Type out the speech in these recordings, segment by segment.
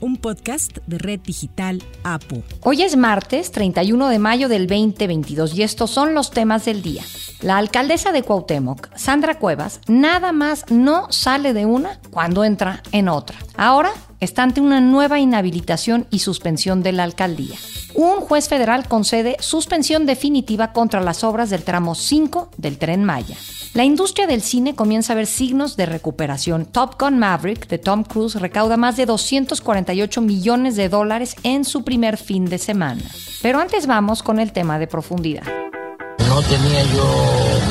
un podcast de Red Digital APO. Hoy es martes 31 de mayo del 2022 y estos son los temas del día. La alcaldesa de Cuauhtémoc, Sandra Cuevas, nada más no sale de una cuando entra en otra. Ahora está ante una nueva inhabilitación y suspensión de la alcaldía. Un juez federal concede suspensión definitiva contra las obras del tramo 5 del tren Maya. La industria del cine comienza a ver signos de recuperación. Top Gun Maverick de Tom Cruise recauda más de 248 millones de dólares en su primer fin de semana. Pero antes vamos con el tema de profundidad. No tenía yo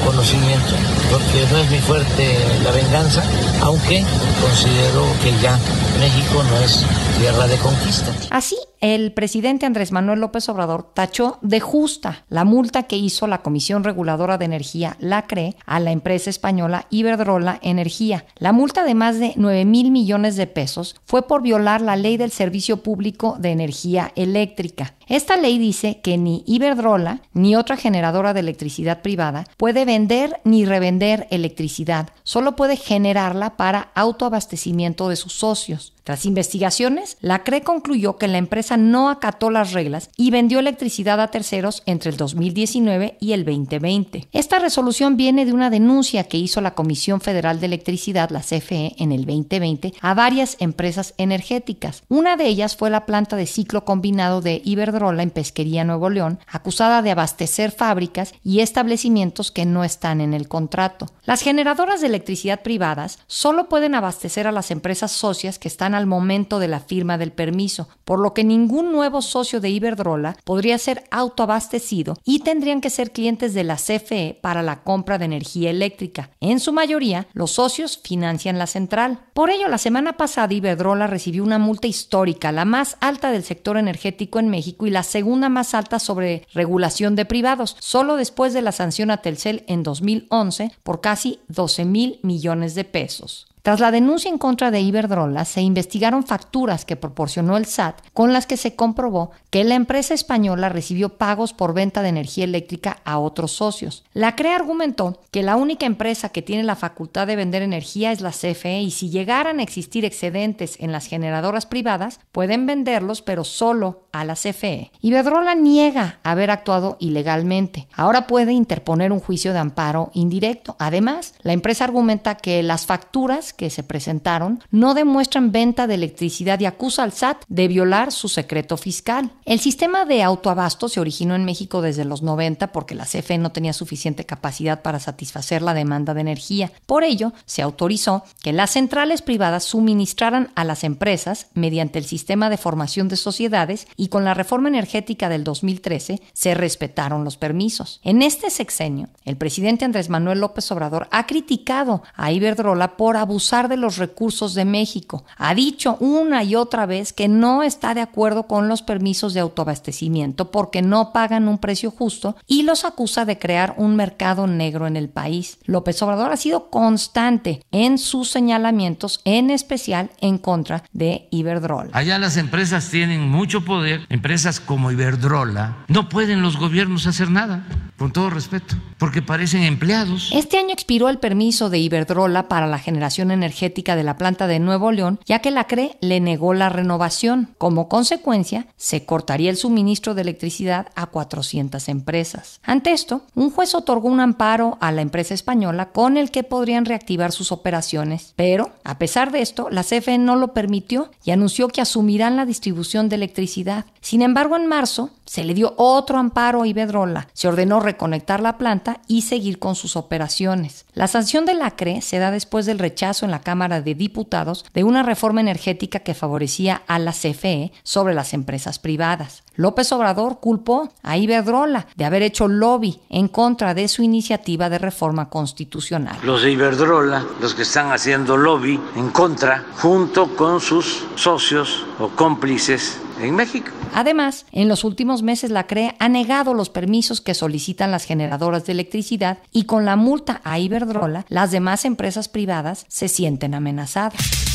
conocimiento, porque no es mi fuerte la venganza, aunque considero que ya México no es tierra de conquista. Así, el presidente Andrés Manuel López Obrador tachó de justa la multa que hizo la Comisión Reguladora de Energía, la CRE, a la empresa española Iberdrola Energía. La multa de más de 9 mil millones de pesos fue por violar la ley del Servicio Público de Energía Eléctrica. Esta ley dice que ni Iberdrola ni otra generadora de electricidad privada puede vender ni revender electricidad, solo puede generarla para autoabastecimiento de sus socios. Tras investigaciones, la CRE concluyó que la empresa no acató las reglas y vendió electricidad a terceros entre el 2019 y el 2020. Esta resolución viene de una denuncia que hizo la Comisión Federal de Electricidad, la CFE, en el 2020 a varias empresas energéticas. Una de ellas fue la planta de ciclo combinado de Iberdrola en Pesquería, Nuevo León, acusada de abastecer fábricas y establecimientos que no están en el contrato. Las generadoras de electricidad privadas solo pueden abastecer a las empresas socias que están al momento de la firma del permiso, por lo que ningún nuevo socio de Iberdrola podría ser autoabastecido y tendrían que ser clientes de la CFE para la compra de energía eléctrica. En su mayoría, los socios financian la central. Por ello, la semana pasada Iberdrola recibió una multa histórica, la más alta del sector energético en México y la segunda más alta sobre regulación de privados, solo después de la sanción a Telcel en 2011 por casi 12 mil millones de pesos. Tras la denuncia en contra de Iberdrola, se investigaron facturas que proporcionó el SAT con las que se comprobó que la empresa española recibió pagos por venta de energía eléctrica a otros socios. La CRE argumentó que la única empresa que tiene la facultad de vender energía es la CFE y si llegaran a existir excedentes en las generadoras privadas, pueden venderlos pero solo a la CFE. Iberdrola niega haber actuado ilegalmente. Ahora puede interponer un juicio de amparo indirecto. Además, la empresa argumenta que las facturas que se presentaron no demuestran venta de electricidad y acusa al SAT de violar su secreto fiscal. El sistema de autoabasto se originó en México desde los 90 porque la CFE no tenía suficiente capacidad para satisfacer la demanda de energía. Por ello, se autorizó que las centrales privadas suministraran a las empresas mediante el sistema de formación de sociedades y con la reforma energética del 2013 se respetaron los permisos. En este sexenio, el presidente Andrés Manuel López Obrador ha criticado a Iberdrola por abusar de los recursos de México. Ha dicho una y otra vez que no está de acuerdo con los permisos de autoabastecimiento porque no pagan un precio justo y los acusa de crear un mercado negro en el país. López Obrador ha sido constante en sus señalamientos, en especial en contra de Iberdrola. Allá las empresas tienen mucho poder, empresas como Iberdrola, no pueden los gobiernos hacer nada, con todo respeto, porque parecen empleados. Este año expiró el permiso de Iberdrola para la generación energética de la planta de Nuevo León, ya que la CRE le negó la renovación. Como consecuencia, se cortaría el suministro de electricidad a 400 empresas. Ante esto, un juez otorgó un amparo a la empresa española con el que podrían reactivar sus operaciones, pero, a pesar de esto, la CFE no lo permitió y anunció que asumirán la distribución de electricidad. Sin embargo, en marzo se le dio otro amparo a Iberdrola. Se ordenó reconectar la planta y seguir con sus operaciones. La sanción de la CRE se da después del rechazo en la Cámara de Diputados de una reforma energética que favorecía a la CFE sobre las empresas privadas. López Obrador culpó a Iberdrola de haber hecho lobby en contra de su iniciativa de reforma constitucional. Los de Iberdrola, los que están haciendo lobby en contra, junto con sus socios o cómplices en México. Además, en los últimos meses la CRE ha negado los permisos que solicitan las generadoras de electricidad y con la multa a Iberdrola, las demás empresas privadas se sienten amenazadas.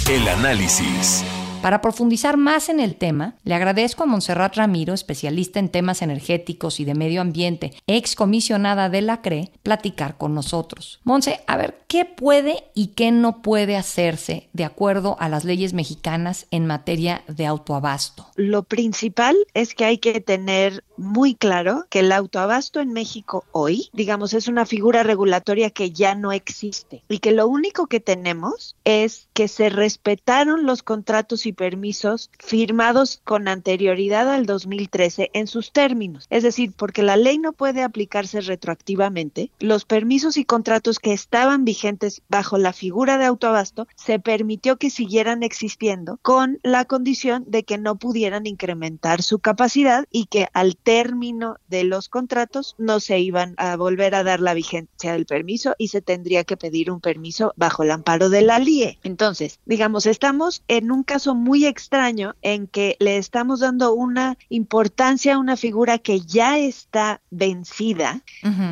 El análisis. Para profundizar más en el tema, le agradezco a Montserrat Ramiro, especialista en temas energéticos y de medio ambiente, ex comisionada de la CRE, platicar con nosotros. Monse, a ver, ¿qué puede y qué no puede hacerse de acuerdo a las leyes mexicanas en materia de autoabasto? Lo principal es que hay que tener muy claro que el autoabasto en México hoy, digamos, es una figura regulatoria que ya no existe y que lo único que tenemos es que se respetaron los contratos y permisos firmados con anterioridad al 2013 en sus términos. Es decir, porque la ley no puede aplicarse retroactivamente, los permisos y contratos que estaban vigentes bajo la figura de autoabasto se permitió que siguieran existiendo con la condición de que no pudieran incrementar su capacidad y que al término de los contratos no se iban a volver a dar la vigencia del permiso y se tendría que pedir un permiso bajo el amparo de la LIE. Entonces, digamos, estamos en un caso muy extraño en que le estamos dando una importancia a una figura que ya está vencida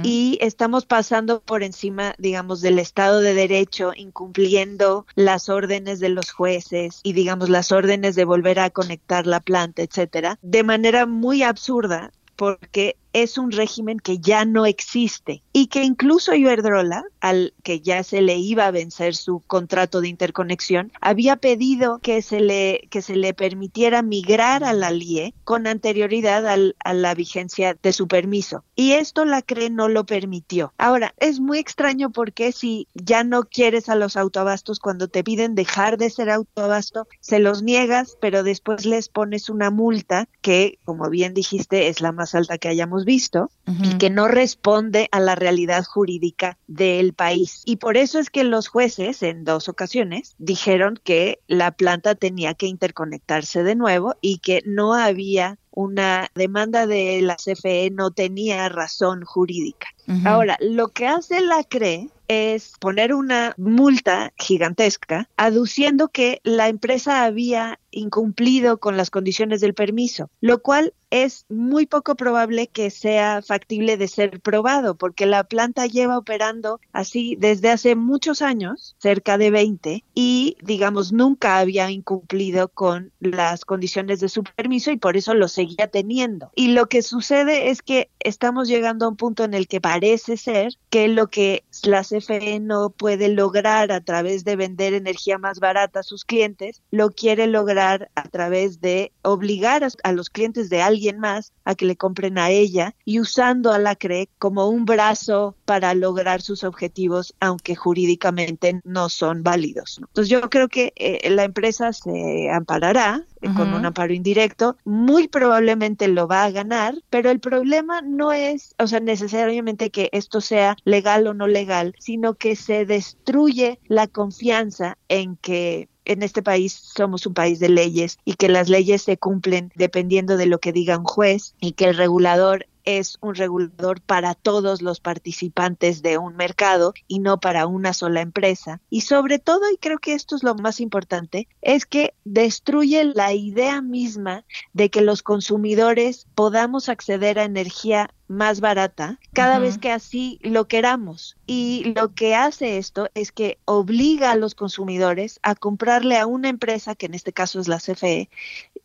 y estamos pasando por encima, digamos, del Estado de Derecho, incumpliendo las órdenes de los jueces y, digamos, las órdenes de volver a conectar la planta, etcétera, de manera muy absurda porque es un régimen que ya no existe y que incluso Iberdrola, al que ya se le iba a vencer su contrato de interconexión, había pedido que se le que se le permitiera migrar a la LIE con anterioridad a la vigencia de su permiso. Y esto la CRE no lo permitió. Ahora, es muy extraño porque si ya no quieres a los autoabastos cuando te piden dejar de ser autoabasto, se los niegas, pero después les pones una multa que, como bien dijiste, es la más alta que hayamos visto y que no responde a la realidad jurídica del país. Y por eso es que los jueces en dos ocasiones dijeron que la planta tenía que interconectarse de nuevo y que no había una demanda de la CFE no tenía razón jurídica. Ahora, lo que hace la CRE es poner una multa gigantesca aduciendo que la empresa había incumplido con las condiciones del permiso, lo cual es muy poco probable que sea factible de ser probado, porque la planta lleva operando así desde hace muchos años, cerca de 20, y digamos nunca había incumplido con las condiciones de su permiso y por eso lo seguía teniendo. Y lo que sucede es que estamos llegando a un punto en el que parece ser que lo que la CFE no puede lograr a través de vender energía más barata a sus clientes, lo quiere lograr a través de obligar a los clientes de alguien más a que le compren a ella y usando a la CRE como un brazo para lograr sus objetivos, aunque jurídicamente no son válidos. Entonces yo creo que eh, la empresa se amparará con un amparo indirecto, muy probablemente lo va a ganar, pero el problema no es, o sea, necesariamente que esto sea legal o no legal, sino que se destruye la confianza en que en este país somos un país de leyes y que las leyes se cumplen dependiendo de lo que diga un juez y que el regulador es un regulador para todos los participantes de un mercado y no para una sola empresa. Y sobre todo, y creo que esto es lo más importante, es que destruye la idea misma de que los consumidores podamos acceder a energía más barata cada vez que así lo queramos. Y lo que hace esto es que obliga a los consumidores a comprarle a una empresa, que en este caso es la CFE,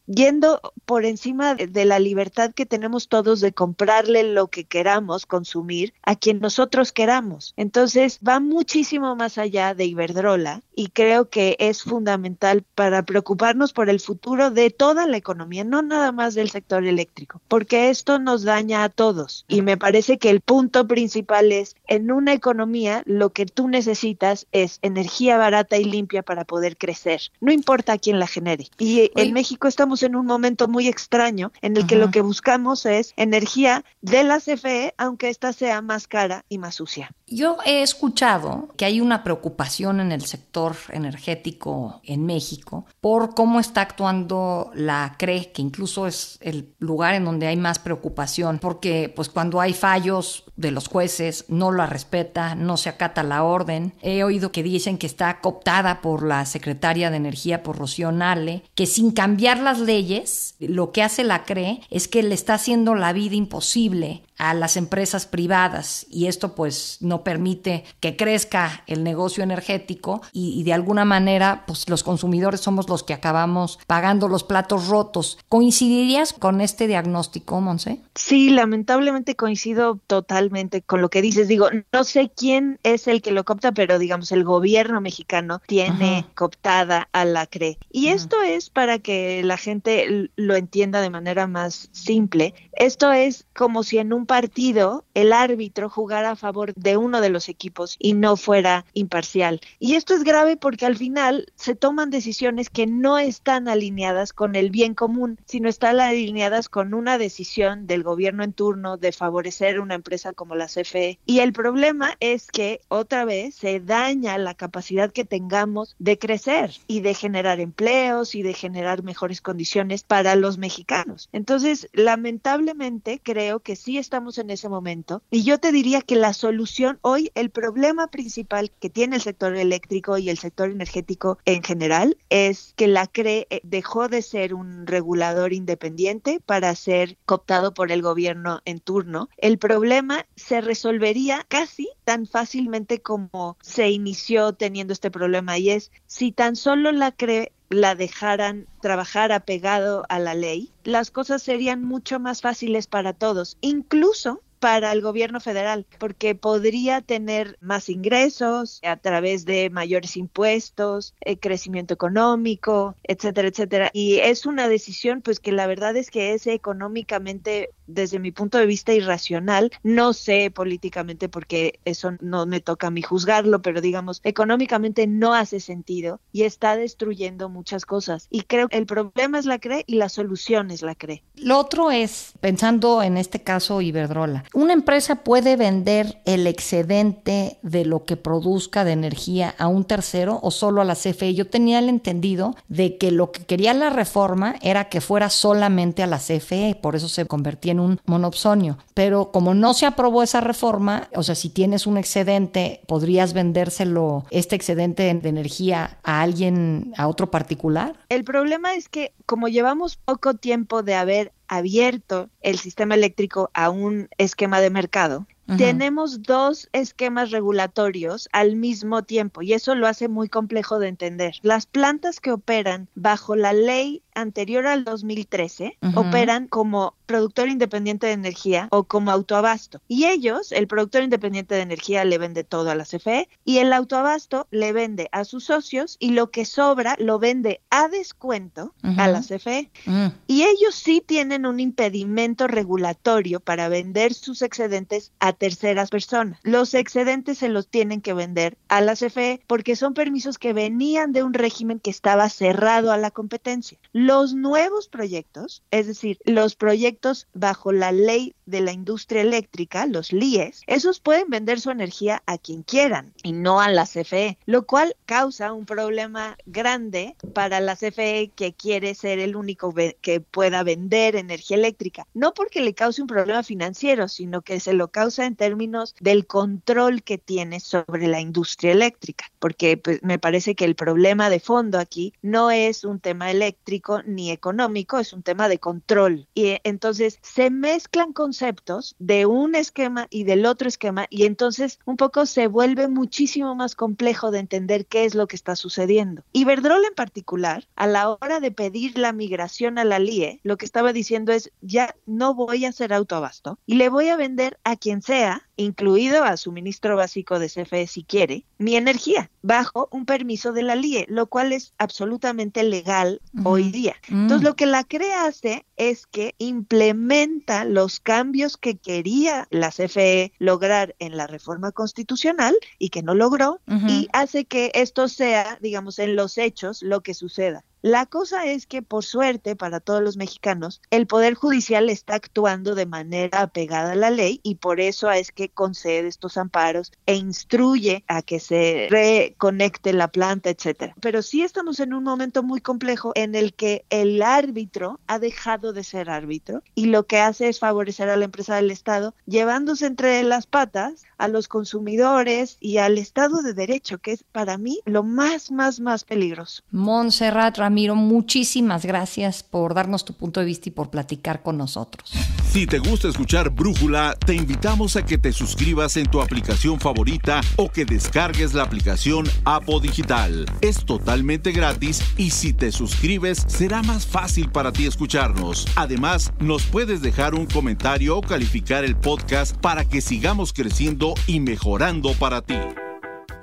yendo por encima de la libertad que tenemos todos de comprarle lo que queramos consumir a quien nosotros queramos. Entonces va muchísimo más allá de Iberdrola y creo que es fundamental para preocuparnos por el futuro de toda la economía, no nada más del sector eléctrico, porque esto nos daña a todos. Y me parece que el punto principal es, en una economía lo que tú necesitas es energía barata y limpia para poder crecer, no importa quién la genere. Y en México estamos en un momento muy extraño en el que lo que buscamos es energía de la CFE, aunque ésta sea más cara y más sucia. Yo he escuchado que hay una preocupación en el sector energético en México por cómo está actuando la CRE, que incluso es el lugar en donde hay más preocupación, porque pues cuando hay fallos de los jueces no la respeta, no se acata la orden. He oído que dicen que está cooptada por la secretaria de Energía, por Rocío Nale, que sin cambiar las leyes, lo que hace la CRE es que le está haciendo la vida imposible a las empresas privadas y esto pues no permite que crezca el negocio energético y, de alguna manera pues los consumidores somos los que acabamos pagando los platos rotos. ¿Coincidirías con este diagnóstico, Monse? Sí, lamentablemente coincido totalmente con lo que dices. Digo, no sé quién es el que lo copta, pero digamos el gobierno mexicano tiene cooptada a la CRE. Y esto es para que la gente lo entienda de manera más simple. Esto es como si en un partido el árbitro jugara a favor de uno de los equipos y no fuera imparcial. Y esto es grave porque al final se toman decisiones que no están alineadas con el bien común, sino están alineadas con una decisión del gobierno en turno de favorecer una empresa como la CFE. Y el problema es que otra vez se daña la capacidad que tengamos de crecer y de generar empleos y de generar mejores condiciones para los mexicanos. Entonces, lamentablemente creo que sí estamos en ese momento y yo te diría que la solución hoy, el problema principal que tiene el sector eléctrico y el sector energético en general es que la CRE eh, dejó de ser un regulador independiente para ser cooptado por el gobierno en turno. El problema se resolvería casi tan fácilmente como se inició teniendo este problema y es si tan solo la CRE la dejaran trabajar apegado a la ley, las cosas serían mucho más fáciles para todos, incluso para el gobierno federal, porque podría tener más ingresos a través de mayores impuestos, eh, crecimiento económico, etcétera, etcétera. Y es una decisión, pues que la verdad es que es económicamente, desde mi punto de vista, irracional. No sé políticamente porque eso no me toca a mí juzgarlo, pero digamos, económicamente no hace sentido y está destruyendo muchas cosas. Y creo que el problema es la CRE y la solución es la CRE. Lo otro es, pensando en este caso Iberdrola, una empresa puede vender el excedente de lo que produzca de energía a un tercero o solo a la CFE. Yo tenía el entendido de que lo que quería la reforma era que fuera solamente a la CFE, por eso se convertía en un monopsonio. Pero como no se aprobó esa reforma, o sea, si tienes un excedente, podrías vendérselo, este excedente de energía a alguien, a otro particular. El problema es que como llevamos poco tiempo de haber abierto el sistema eléctrico a un esquema de mercado, tenemos dos esquemas regulatorios al mismo tiempo y eso lo hace muy complejo de entender. Las plantas que operan bajo la ley anterior al 2013 operan como productor independiente de energía o como autoabasto. Y ellos, el productor independiente de energía le vende todo a la CFE y el autoabasto le vende a sus socios y lo que sobra lo vende a descuento a la CFE. Mm. Y ellos sí tienen un impedimento regulatorio para vender sus excedentes a terceras personas. Los excedentes se los tienen que vender a la CFE porque son permisos que venían de un régimen que estaba cerrado a la competencia. Los nuevos proyectos, es decir, los proyectos bajo la ley de la industria eléctrica, los LIES, esos pueden vender su energía a quien quieran y no a la CFE, lo cual causa un problema grande para la CFE que quiere ser el único que pueda vender energía eléctrica. No porque le cause un problema financiero, sino que se lo causa en términos del control que tiene sobre la industria eléctrica, porque pues, me parece que el problema de fondo aquí no es un tema eléctrico, ni económico, es un tema de control. Y eh, entonces se mezclan conceptos de un esquema y del otro esquema y entonces un poco se vuelve muchísimo más complejo de entender qué es lo que está sucediendo. Iberdrola en particular, a la hora de pedir la migración a la LIE, lo que estaba diciendo es, ya no voy a hacer autoabasto y le voy a vender a quien sea incluido a suministro básico de CFE si quiere, mi energía bajo un permiso de la LIE, lo cual es absolutamente legal hoy día. Mm. Entonces, lo que la CRE hace es que implementa los cambios que quería la CFE lograr en la reforma constitucional y que no logró y hace que esto sea, digamos, en los hechos lo que suceda. La cosa es que, por suerte para todos los mexicanos, el Poder Judicial está actuando de manera apegada a la ley y por eso es que concede estos amparos e instruye a que se reconecte la planta, etcétera. Pero sí estamos en un momento muy complejo en el que el árbitro ha dejado de ser árbitro y lo que hace es favorecer a la empresa del Estado, llevándose entre las patas a los consumidores y al Estado de Derecho, que es para mí lo más, más, más peligroso. Montserrat Ramiro, muchísimas gracias por darnos tu punto de vista y por platicar con nosotros. Si te gusta escuchar Brújula, te invitamos a que te suscribas en tu aplicación favorita o que descargues la aplicación Apo Digital. Es totalmente gratis y si te suscribes será más fácil para ti escucharnos. Además, nos puedes dejar un comentario o calificar el podcast para que sigamos creciendo y mejorando para ti.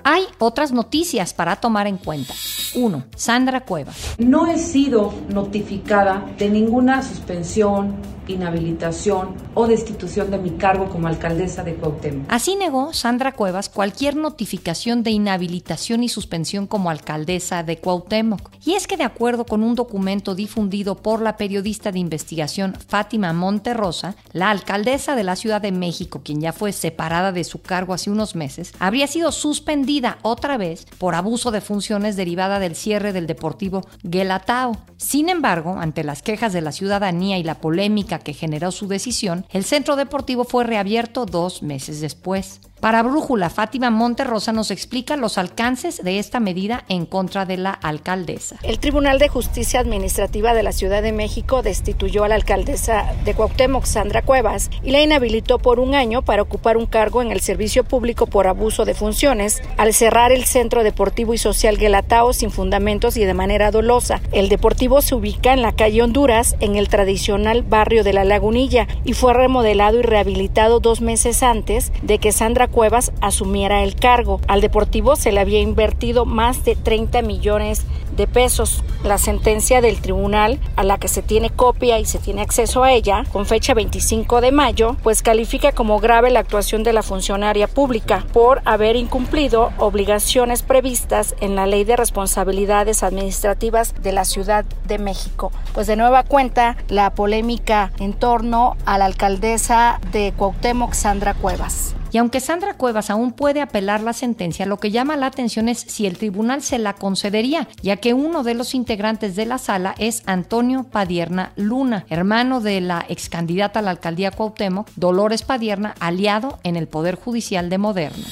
Hay otras noticias para tomar en cuenta. 1. Sandra Cuevas. No he sido notificada de ninguna suspensión, inhabilitación o destitución de mi cargo como alcaldesa de Cuauhtémoc. Así negó Sandra Cuevas cualquier notificación de inhabilitación y suspensión como alcaldesa de Cuauhtémoc. Y es que de acuerdo con un documento difundido por la periodista de investigación Fátima Monterrosa, la alcaldesa de la Ciudad de México, quien ya fue separada de su cargo hace unos meses, habría sido suspendida otra vez por abuso de funciones derivada del cierre del deportivo Guelatao. Sin embargo, ante las quejas de la ciudadanía y la polémica que generó su decisión, el centro deportivo fue reabierto dos meses después. Para Brújula, Fátima Monterrosa nos explica los alcances de esta medida en contra de la alcaldesa. El Tribunal de Justicia Administrativa de la Ciudad de México destituyó a la alcaldesa de Cuauhtémoc, Sandra Cuevas, y la inhabilitó por un año para ocupar un cargo en el servicio público por abuso de funciones, al cerrar el Centro Deportivo y Social Guelatao sin fundamentos y de manera dolosa. El deportivo se ubica en la calle Honduras, en el tradicional barrio de La Lagunilla, y fue remodelado y rehabilitado dos meses antes de que Sandra Cuevas asumiera el cargo. Al Deportivo se le había invertido más de 30 millones de pesos. La sentencia del tribunal, a la que se tiene copia y se tiene acceso a ella, con fecha 25 de mayo, pues califica como grave la actuación de la funcionaria pública por haber incumplido obligaciones previstas en la Ley de Responsabilidades Administrativas de la Ciudad de México. Pues de nueva cuenta, la polémica en torno a la alcaldesa de Cuauhtémoc, Sandra Cuevas. Y aunque Sandra Cuevas aún puede apelar la sentencia, lo que llama la atención es si el tribunal se la concedería, ya que uno de los integrantes de la sala es Antonio Padierna Luna, hermano de la ex candidata a la alcaldía Cuauhtémoc, Dolores Padierna, aliado en el Poder Judicial de Moderna.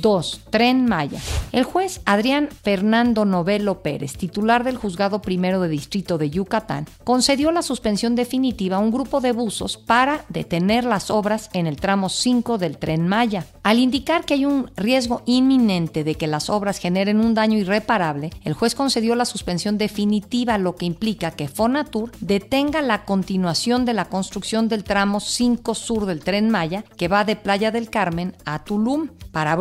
2. Tren Maya. El juez Adrián Fernando Novelo Pérez, titular del Juzgado Primero de Distrito de Yucatán, concedió la suspensión definitiva a un grupo de buzos para detener las obras en el tramo 5 del Tren Maya. Al indicar que hay un riesgo inminente de que las obras generen un daño irreparable, el juez concedió la suspensión definitiva, lo que implica que Fonatur detenga la continuación de la construcción del tramo 5 sur del Tren Maya, que va de Playa del Carmen a Tulum. Para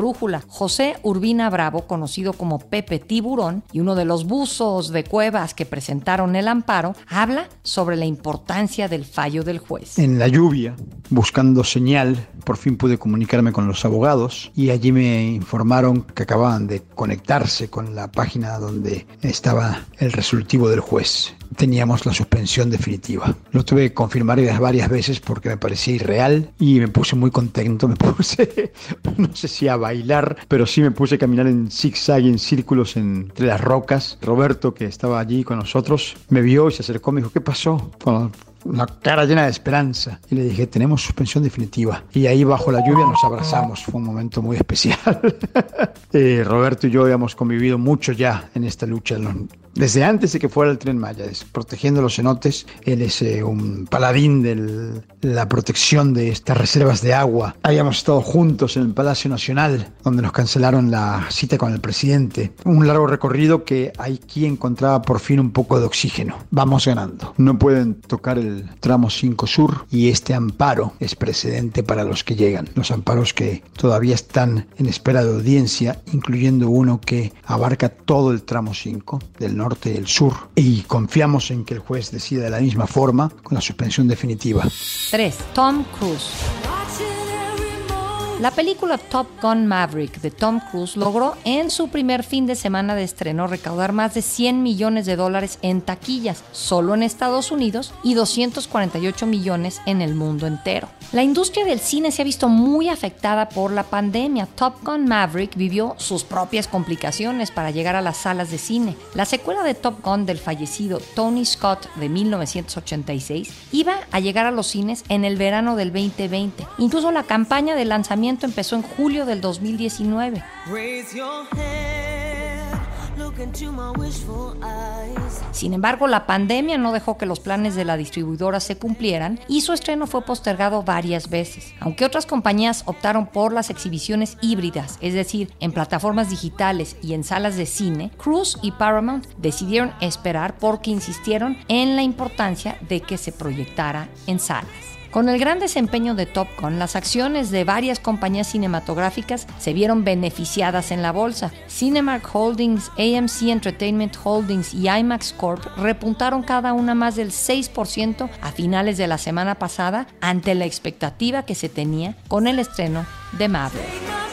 José Urbina Bravo, conocido como Pepe Tiburón, y uno de los buzos de cuevas que presentaron el amparo, habla sobre la importancia del fallo del juez. En la lluvia, buscando señal, por fin pude comunicarme con los abogados y allí me informaron que acababan de conectarse con la página donde estaba el resolutivo del juez. Teníamos la suspensión definitiva. Lo tuve que confirmar varias veces porque me parecía irreal y me puse muy contento. Me puse, no sé si a bailar, pero sí me puse a caminar en zigzag y en círculos entre las rocas. Roberto, que estaba allí con nosotros, me vio y se acercó y me dijo, ¿qué pasó? una cara llena de esperanza. Y le dije, tenemos suspensión definitiva. Y ahí bajo la lluvia nos abrazamos. Fue un momento muy especial. eh, Roberto y yo habíamos convivido mucho ya en esta lucha desde antes de que fuera el tren Maya, protegiendo los cenotes. Él es eh, un paladín de la protección de estas reservas de agua. Habíamos estado juntos en el Palacio Nacional, donde nos cancelaron la cita con el presidente. Un largo recorrido que aquí encontraba por fin un poco de oxígeno. Vamos ganando. No pueden tocar el tramo 5 Sur y este amparo es precedente para los que llegan. Los amparos que todavía están en espera de audiencia, incluyendo uno que abarca todo el tramo 5 del norte y el sur. Y confiamos en que el juez decida de la misma forma con la suspensión definitiva. 3. Tom Cruise. La película Top Gun Maverick de Tom Cruise logró en su primer fin de semana de estreno recaudar más de 100 millones de dólares en taquillas, solo en Estados Unidos, y 248 millones en el mundo entero. La industria del cine se ha visto muy afectada por la pandemia. Top Gun Maverick vivió sus propias complicaciones para llegar a las salas de cine. La secuela de Top Gun del fallecido Tony Scott de 1986 iba a llegar a los cines en el verano del 2020. Incluso la campaña de lanzamiento empezó en julio del 2019. Sin embargo, la pandemia no dejó que los planes de la distribuidora se cumplieran y su estreno fue postergado varias veces. Aunque otras compañías optaron por las exhibiciones híbridas, es decir, en plataformas digitales y en salas de cine, Cruise y Paramount decidieron esperar porque insistieron en la importancia de que se proyectara en salas. Con el gran desempeño de Top Gun, las acciones de varias compañías cinematográficas se vieron beneficiadas en la bolsa. Cinemark Holdings, AMC Entertainment Holdings y IMAX Corp repuntaron cada una más del 6% a finales de la semana pasada ante la expectativa que se tenía con el estreno de Maverick.